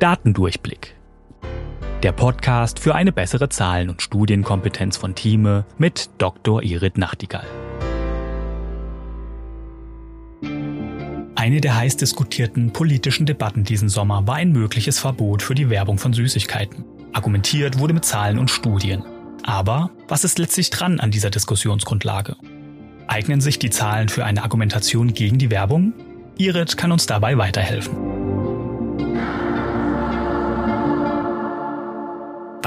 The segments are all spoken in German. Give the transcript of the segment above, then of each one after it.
Datendurchblick. Der Podcast für eine bessere Zahlen- und Studienkompetenz von Thieme mit Dr. Irit Nachtigall. Eine der heiß diskutierten politischen Debatten diesen Sommer war ein mögliches Verbot für die Werbung von Süßigkeiten. Argumentiert wurde mit Zahlen und Studien. Aber was ist letztlich dran an dieser Diskussionsgrundlage? Eignen sich die Zahlen für eine Argumentation gegen die Werbung? Irit kann uns dabei weiterhelfen.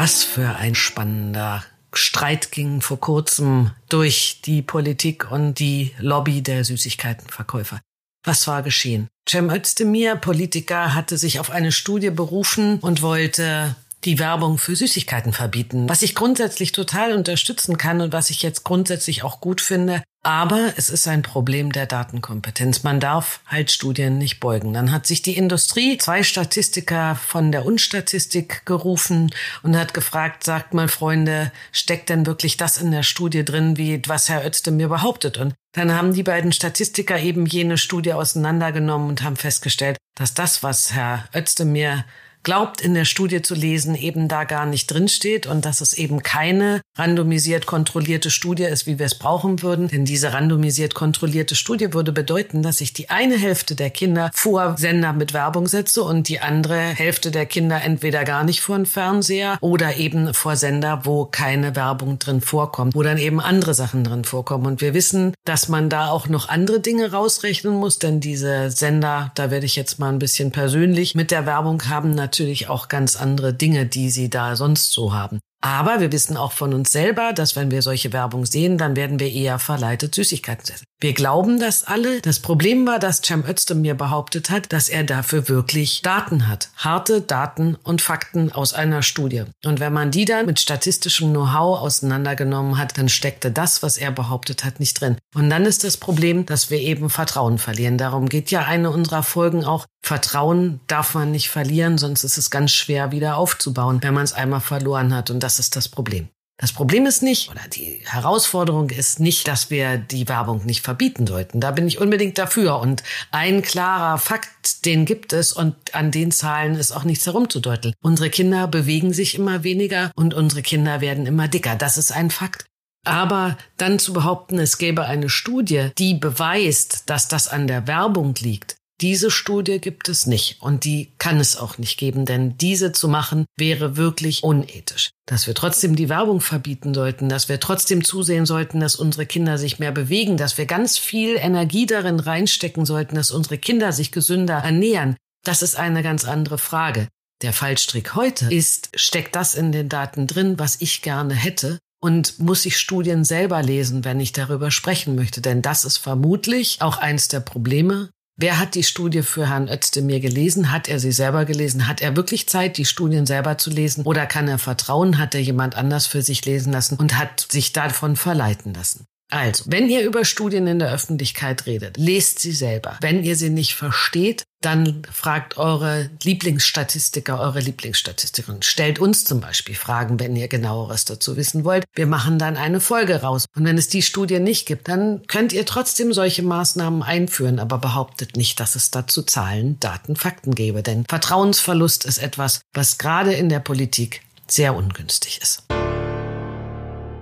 Was für ein spannender Streit ging vor kurzem durch die Politik und die Lobby der Süßigkeitenverkäufer. Was war geschehen? Cem Özdemir, Politiker, hatte sich auf eine Studie berufen und wollte die Werbung für Süßigkeiten verbieten, was ich grundsätzlich total unterstützen kann und was ich jetzt grundsätzlich auch gut finde. Aber es ist ein Problem der Datenkompetenz. Man darf halt Studien nicht beugen. Dann hat sich die Industrie zwei Statistiker von der Unstatistik gerufen und hat gefragt, sagt mal Freunde, steckt denn wirklich das in der Studie drin, wie was Herr Özdemir behauptet? Und dann haben die beiden Statistiker eben jene Studie auseinandergenommen und haben festgestellt, dass das, was Herr Özdemir glaubt in der Studie zu lesen, eben da gar nicht drinsteht und dass es eben keine randomisiert kontrollierte Studie ist, wie wir es brauchen würden. Denn diese randomisiert kontrollierte Studie würde bedeuten, dass ich die eine Hälfte der Kinder vor Sender mit Werbung setze und die andere Hälfte der Kinder entweder gar nicht vor den Fernseher oder eben vor Sender, wo keine Werbung drin vorkommt, wo dann eben andere Sachen drin vorkommen. Und wir wissen, dass man da auch noch andere Dinge rausrechnen muss, denn diese Sender, da werde ich jetzt mal ein bisschen persönlich mit der Werbung haben natürlich auch ganz andere Dinge, die sie da sonst so haben. Aber wir wissen auch von uns selber, dass wenn wir solche Werbung sehen, dann werden wir eher verleitet, Süßigkeiten zu essen. Wir glauben das alle. Das Problem war, dass Cem Özdemir behauptet hat, dass er dafür wirklich Daten hat. Harte Daten und Fakten aus einer Studie. Und wenn man die dann mit statistischem Know-how auseinandergenommen hat, dann steckte das, was er behauptet hat, nicht drin. Und dann ist das Problem, dass wir eben Vertrauen verlieren. Darum geht ja eine unserer Folgen auch. Vertrauen darf man nicht verlieren, sonst ist es ganz schwer wieder aufzubauen, wenn man es einmal verloren hat. Und das ist das Problem. Das Problem ist nicht, oder die Herausforderung ist nicht, dass wir die Werbung nicht verbieten sollten. Da bin ich unbedingt dafür. Und ein klarer Fakt, den gibt es und an den Zahlen ist auch nichts herumzudeuteln. Unsere Kinder bewegen sich immer weniger und unsere Kinder werden immer dicker. Das ist ein Fakt. Aber dann zu behaupten, es gäbe eine Studie, die beweist, dass das an der Werbung liegt, diese Studie gibt es nicht und die kann es auch nicht geben, denn diese zu machen wäre wirklich unethisch. Dass wir trotzdem die Werbung verbieten sollten, dass wir trotzdem zusehen sollten, dass unsere Kinder sich mehr bewegen, dass wir ganz viel Energie darin reinstecken sollten, dass unsere Kinder sich gesünder ernähren, das ist eine ganz andere Frage. Der Fallstrick heute ist, steckt das in den Daten drin, was ich gerne hätte? Und muss ich Studien selber lesen, wenn ich darüber sprechen möchte? Denn das ist vermutlich auch eins der Probleme, Wer hat die Studie für Herrn Özdemir gelesen? Hat er sie selber gelesen? Hat er wirklich Zeit, die Studien selber zu lesen? Oder kann er vertrauen? Hat er jemand anders für sich lesen lassen und hat sich davon verleiten lassen? Also, wenn ihr über Studien in der Öffentlichkeit redet, lest sie selber. Wenn ihr sie nicht versteht, dann fragt eure Lieblingsstatistiker, eure Lieblingsstatistikerin. Stellt uns zum Beispiel Fragen, wenn ihr genaueres dazu wissen wollt. Wir machen dann eine Folge raus. Und wenn es die Studie nicht gibt, dann könnt ihr trotzdem solche Maßnahmen einführen, aber behauptet nicht, dass es dazu Zahlen, Daten, Fakten gäbe. Denn Vertrauensverlust ist etwas, was gerade in der Politik sehr ungünstig ist.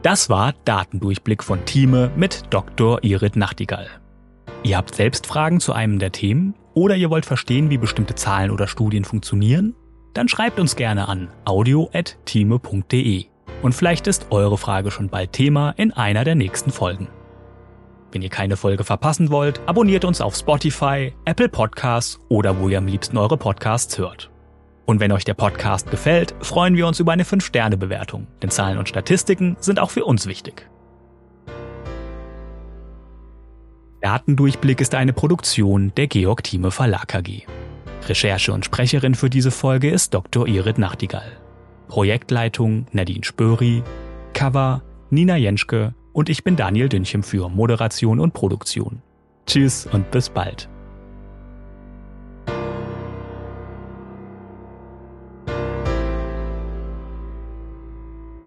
Das war Datendurchblick von Thieme mit Dr. Irit Nachtigall. Ihr habt selbst Fragen zu einem der Themen oder ihr wollt verstehen, wie bestimmte Zahlen oder Studien funktionieren? Dann schreibt uns gerne an audio.thieme.de und vielleicht ist eure Frage schon bald Thema in einer der nächsten Folgen. Wenn ihr keine Folge verpassen wollt, abonniert uns auf Spotify, Apple Podcasts oder wo ihr am liebsten eure Podcasts hört. Und wenn euch der Podcast gefällt, freuen wir uns über eine 5-Sterne-Bewertung, denn Zahlen und Statistiken sind auch für uns wichtig. Datendurchblick ist eine Produktion der Georg Thieme Verlag AG. Recherche und Sprecherin für diese Folge ist Dr. Irit Nachtigall. Projektleitung Nadine Spöri, Cover Nina Jenschke und ich bin Daniel Dünchem für Moderation und Produktion. Tschüss und bis bald.